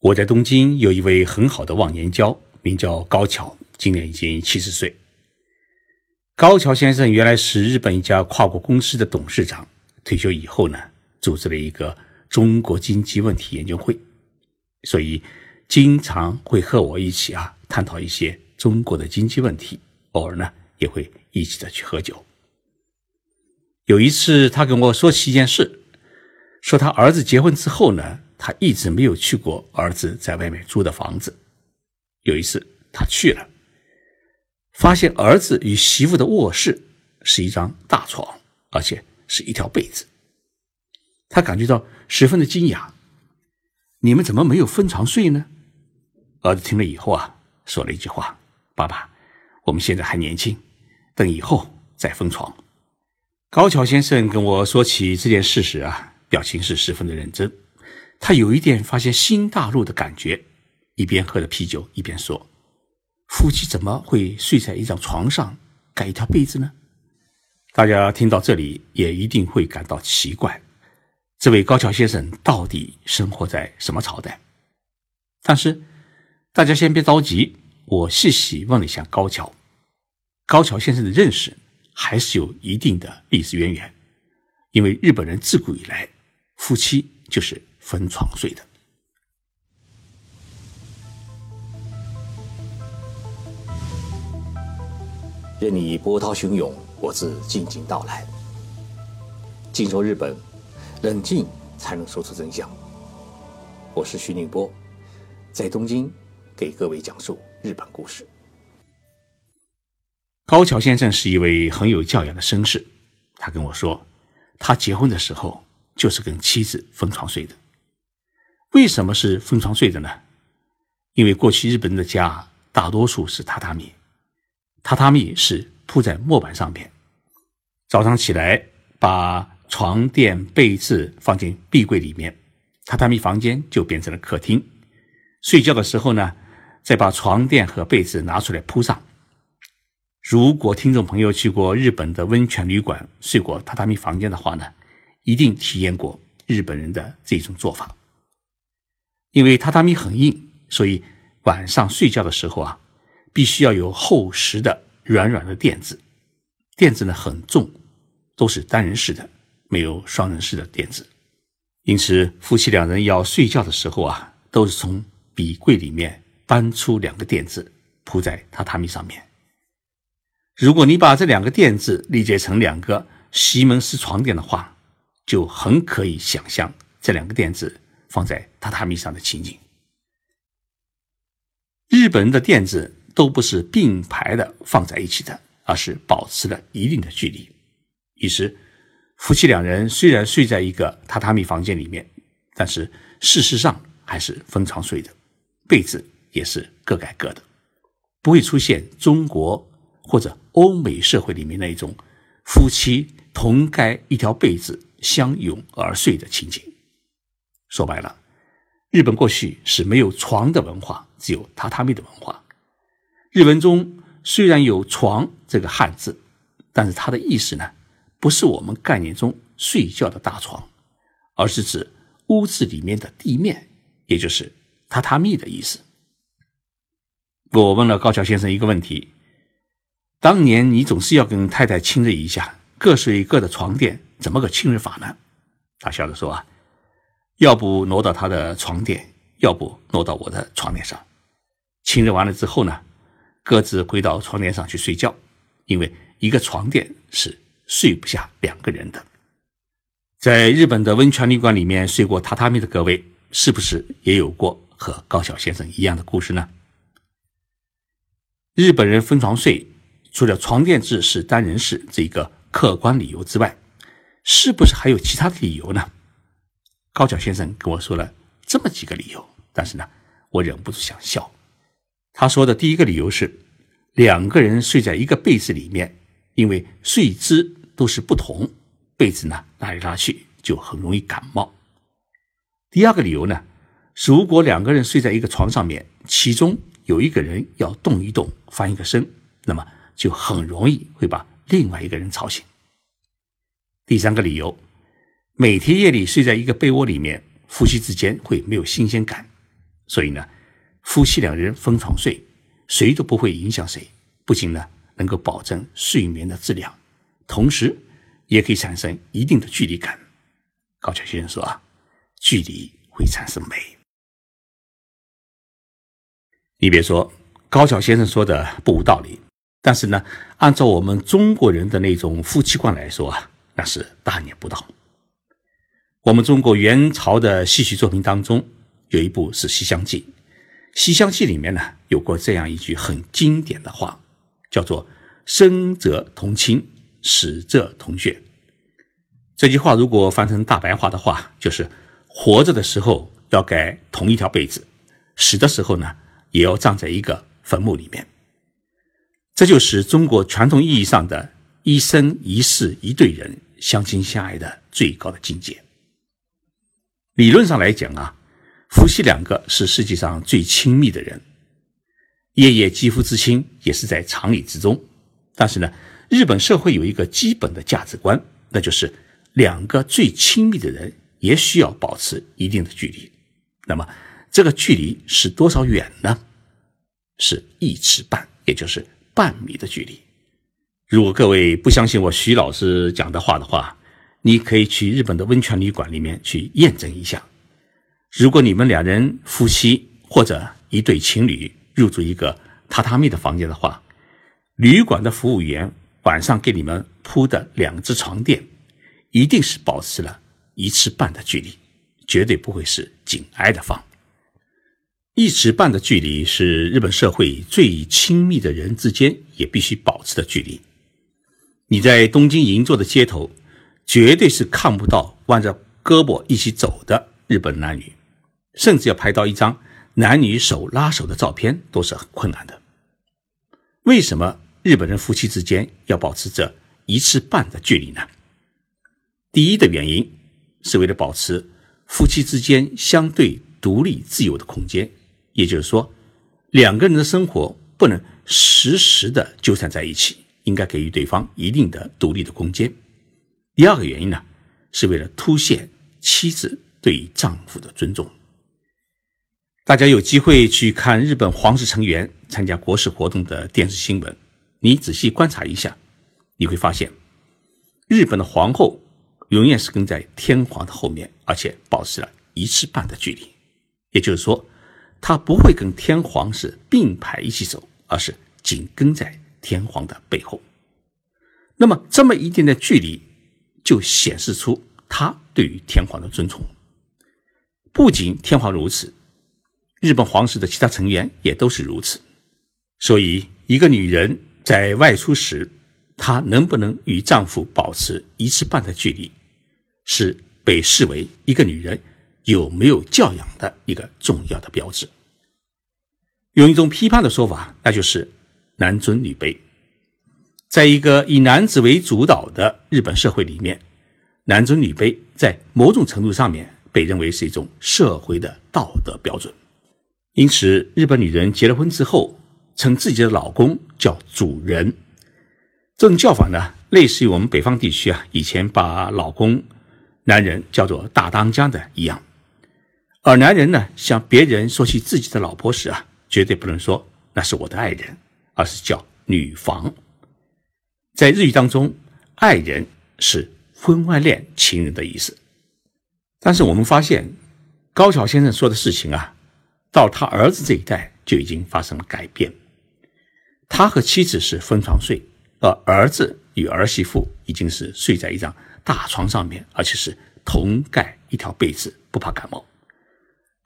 我在东京有一位很好的忘年交，名叫高桥，今年已经七十岁。高桥先生原来是日本一家跨国公司的董事长，退休以后呢，组织了一个中国经济问题研究会，所以经常会和我一起啊探讨一些中国的经济问题，偶尔呢也会一起的去喝酒。有一次，他跟我说起一件事，说他儿子结婚之后呢。他一直没有去过儿子在外面租的房子。有一次他去了，发现儿子与媳妇的卧室是一张大床，而且是一条被子。他感觉到十分的惊讶：“你们怎么没有分床睡呢？”儿子听了以后啊，说了一句话：“爸爸，我们现在还年轻，等以后再分床。”高桥先生跟我说起这件事时啊，表情是十分的认真。他有一点发现新大陆的感觉，一边喝着啤酒，一边说：“夫妻怎么会睡在一张床上盖一条被子呢？”大家听到这里也一定会感到奇怪，这位高桥先生到底生活在什么朝代？但是大家先别着急，我细细问了一下高桥，高桥先生的认识还是有一定的历史渊源，因为日本人自古以来夫妻就是。分床睡的。任你波涛汹涌，我自静静到来。静说日本，冷静才能说出真相。我是徐宁波，在东京给各位讲述日本故事。高桥先生是一位很有教养的绅士，他跟我说，他结婚的时候就是跟妻子分床睡的。为什么是分床睡的呢？因为过去日本人的家大多数是榻榻米，榻榻米是铺在木板上面。早上起来把床垫被子放进壁柜里面，榻榻米房间就变成了客厅。睡觉的时候呢，再把床垫和被子拿出来铺上。如果听众朋友去过日本的温泉旅馆睡过榻榻米房间的话呢，一定体验过日本人的这种做法。因为榻榻米很硬，所以晚上睡觉的时候啊，必须要有厚实的、软软的垫子。垫子呢很重，都是单人式的，没有双人式的垫子。因此，夫妻两人要睡觉的时候啊，都是从笔柜里面搬出两个垫子铺在榻榻米上面。如果你把这两个垫子理解成两个西门式床垫的话，就很可以想象这两个垫子。放在榻榻米上的情景。日本人的垫子都不是并排的放在一起的，而是保持了一定的距离。于是，夫妻两人虽然睡在一个榻榻米房间里面，但是事实上还是分床睡的，被子也是各盖各的，不会出现中国或者欧美社会里面那一种夫妻同盖一条被子相拥而睡的情景。说白了，日本过去是没有床的文化，只有榻榻米的文化。日文中虽然有“床”这个汉字，但是它的意思呢，不是我们概念中睡觉的大床，而是指屋子里面的地面，也就是榻榻米的意思。我问了高桥先生一个问题：当年你总是要跟太太亲热一下，各睡各的床垫，怎么个亲热法呢？他笑着说：“啊。”要不挪到他的床垫，要不挪到我的床垫上。亲热完了之后呢，各自回到床垫上去睡觉，因为一个床垫是睡不下两个人的。在日本的温泉旅馆里面睡过榻榻米的各位，是不是也有过和高晓先生一样的故事呢？日本人分床睡，除了床垫制是单人式这个客观理由之外，是不是还有其他的理由呢？高桥先生跟我说了这么几个理由，但是呢，我忍不住想笑。他说的第一个理由是，两个人睡在一个被子里面，因为睡姿都是不同，被子呢拉来拉去就很容易感冒。第二个理由呢，如果两个人睡在一个床上面，其中有一个人要动一动、翻一个身，那么就很容易会把另外一个人吵醒。第三个理由。每天夜里睡在一个被窝里面，夫妻之间会没有新鲜感，所以呢，夫妻两人分床睡，谁都不会影响谁。不仅呢能够保证睡眠的质量，同时也可以产生一定的距离感。高桥先生说啊，距离会产生美。你别说，高桥先生说的不无道理，但是呢，按照我们中国人的那种夫妻观来说啊，那是大逆不道。我们中国元朝的戏曲作品当中，有一部是《西厢记》，《西厢记》里面呢有过这样一句很经典的话。叫做“生则同亲，死则同穴”。这句话如果翻成大白话的话，就是活着的时候要盖同一条被子，死的时候呢也要葬在一个坟墓里面。这就是中国传统意义上的一生一世一对人相亲相爱的最高的境界。理论上来讲啊，夫妻两个是世界上最亲密的人。夜夜肌肤之亲也是在常理之中，但是呢，日本社会有一个基本的价值观，那就是两个最亲密的人也需要保持一定的距离。那么，这个距离是多少远呢？是一尺半，也就是半米的距离。如果各位不相信我徐老师讲的话的话，你可以去日本的温泉旅馆里面去验证一下。如果你们两人夫妻或者一对情侣，入住一个榻榻米的房间的话，旅馆的服务员晚上给你们铺的两只床垫，一定是保持了一尺半的距离，绝对不会是紧挨的放。一尺半的距离是日本社会最亲密的人之间也必须保持的距离。你在东京银座的街头，绝对是看不到弯着胳膊一起走的日本男女，甚至要拍到一张。男女手拉手的照片都是很困难的。为什么日本人夫妻之间要保持着一尺半的距离呢？第一的原因是为了保持夫妻之间相对独立自由的空间，也就是说，两个人的生活不能时时的纠缠在一起，应该给予对方一定的独立的空间。第二个原因呢，是为了凸显妻子对丈夫的尊重。大家有机会去看日本皇室成员参加国事活动的电视新闻，你仔细观察一下，你会发现，日本的皇后永远是跟在天皇的后面，而且保持了一尺半的距离。也就是说，她不会跟天皇是并排一起走，而是紧跟在天皇的背后。那么，这么一定的距离，就显示出她对于天皇的尊崇。不仅天皇如此。日本皇室的其他成员也都是如此，所以一个女人在外出时，她能不能与丈夫保持一尺半的距离，是被视为一个女人有没有教养的一个重要的标志。用一种批判的说法，那就是男尊女卑。在一个以男子为主导的日本社会里面，男尊女卑在某种程度上面被认为是一种社会的道德标准。因此，日本女人结了婚之后，称自己的老公叫主人。这种叫法呢，类似于我们北方地区啊，以前把老公、男人叫做大当家的一样。而男人呢，向别人说起自己的老婆时啊，绝对不能说那是我的爱人，而是叫女房。在日语当中，爱人是婚外恋情人的意思。但是我们发现，高桥先生说的事情啊。到他儿子这一代就已经发生了改变，他和妻子是分床睡，而儿子与儿媳妇已经是睡在一张大床上面，而且是同盖一条被子，不怕感冒。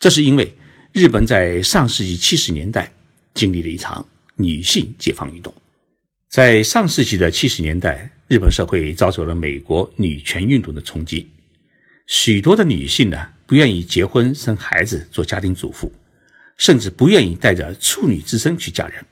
这是因为日本在上世纪七十年代经历了一场女性解放运动。在上世纪的七十年代，日本社会遭受了美国女权运动的冲击，许多的女性呢不愿意结婚生孩子做家庭主妇。甚至不愿意带着处女之身去嫁人。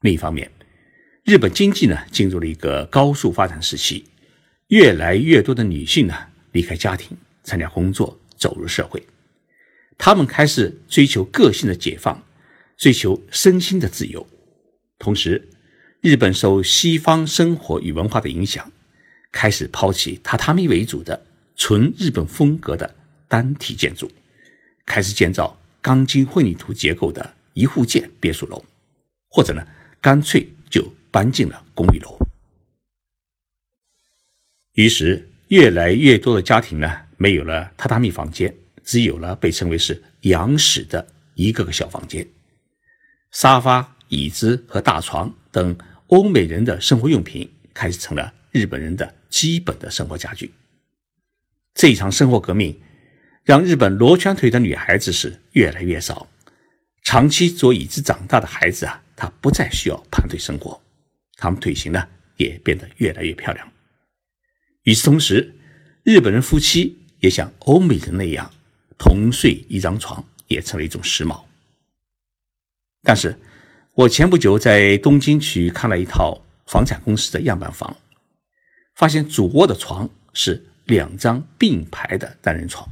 另一方面，日本经济呢进入了一个高速发展时期，越来越多的女性呢离开家庭，参加工作，走入社会。她们开始追求个性的解放，追求身心的自由。同时，日本受西方生活与文化的影响，开始抛弃榻榻米为主的纯日本风格的单体建筑，开始建造。钢筋混凝土结构的一户建别墅楼，或者呢，干脆就搬进了公寓楼。于是，越来越多的家庭呢，没有了榻榻米房间，只有了被称为是洋室的一个个小房间。沙发、椅子和大床等欧美人的生活用品，开始成了日本人的基本的生活家具。这一场生活革命，让日本罗圈腿的女孩子是越来越少。长期坐椅子长大的孩子啊，他不再需要盘腿生活，他们腿型呢也变得越来越漂亮。与此同时，日本人夫妻也像欧美人那样同睡一张床，也成了一种时髦。但是，我前不久在东京去看了一套房产公司的样板房，发现主卧的床是两张并排的单人床。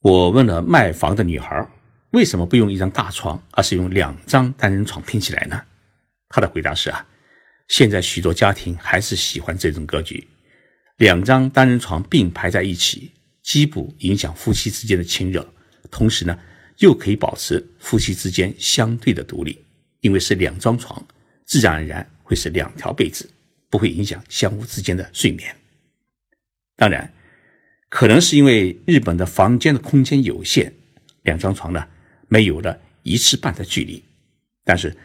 我问了卖房的女孩，为什么不用一张大床，而是用两张单人床拼起来呢？她的回答是啊，现在许多家庭还是喜欢这种格局。两张单人床并排在一起，既不影响夫妻之间的亲热，同时呢，又可以保持夫妻之间相对的独立。因为是两张床，自然而然会是两条被子，不会影响相互之间的睡眠。当然，可能是因为日本的房间的空间有限，两张床呢没有了一尺半的距离。但是，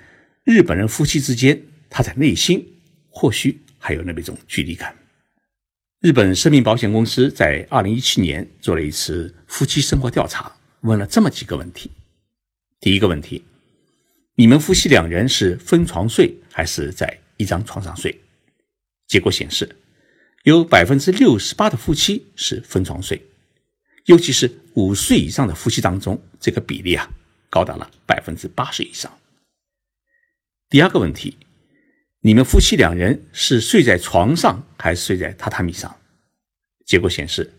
日本人夫妻之间，他在内心或许还有那么一种距离感。日本生命保险公司在二零一七年做了一次夫妻生活调查，问了这么几个问题。第一个问题：你们夫妻两人是分床睡还是在一张床上睡？结果显示，有百分之六十八的夫妻是分床睡，尤其是五岁以上的夫妻当中，这个比例啊高达了百分之八十以上。第二个问题。你们夫妻两人是睡在床上还是睡在榻榻米上？结果显示，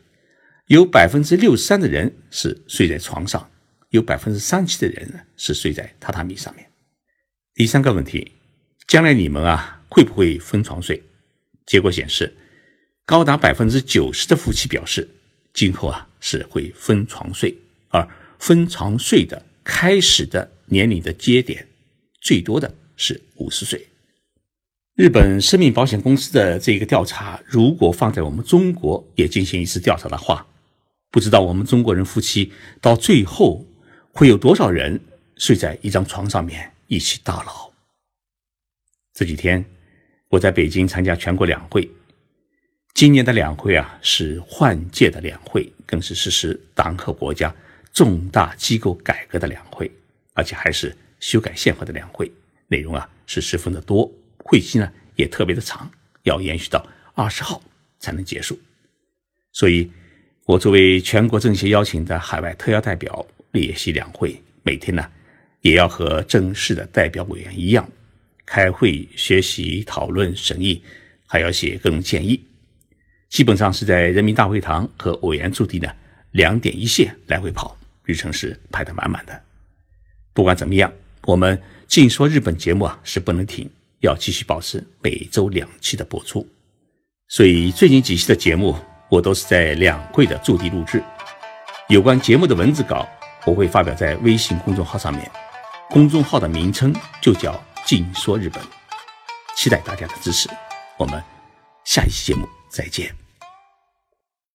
有百分之六十三的人是睡在床上，有百分之三七的人呢是睡在榻榻米上面。第三个问题，将来你们啊会不会分床睡？结果显示，高达百分之九十的夫妻表示，今后啊是会分床睡，而分床睡的开始的年龄的节点，最多的是五十岁。日本生命保险公司的这个调查，如果放在我们中国也进行一次调查的话，不知道我们中国人夫妻到最后会有多少人睡在一张床上面一起到老。这几天我在北京参加全国两会，今年的两会啊是换届的两会，更是实施党和国家重大机构改革的两会，而且还是修改宪法的两会，内容啊是十分的多。会期呢也特别的长，要延续到二十号才能结束。所以，我作为全国政协邀请的海外特邀代表列席两会，每天呢也要和正式的代表委员一样，开会、学习、讨论、审议，还要写各种建议。基本上是在人民大会堂和委员驻地呢两点一线来回跑，日程是排得满满的。不管怎么样，我们净说日本节目啊是不能停。要继续保持每周两期的播出，所以最近几期的节目我都是在两会的驻地录制。有关节目的文字稿我会发表在微信公众号上面，公众号的名称就叫“静说日本”，期待大家的支持。我们下一期节目再见。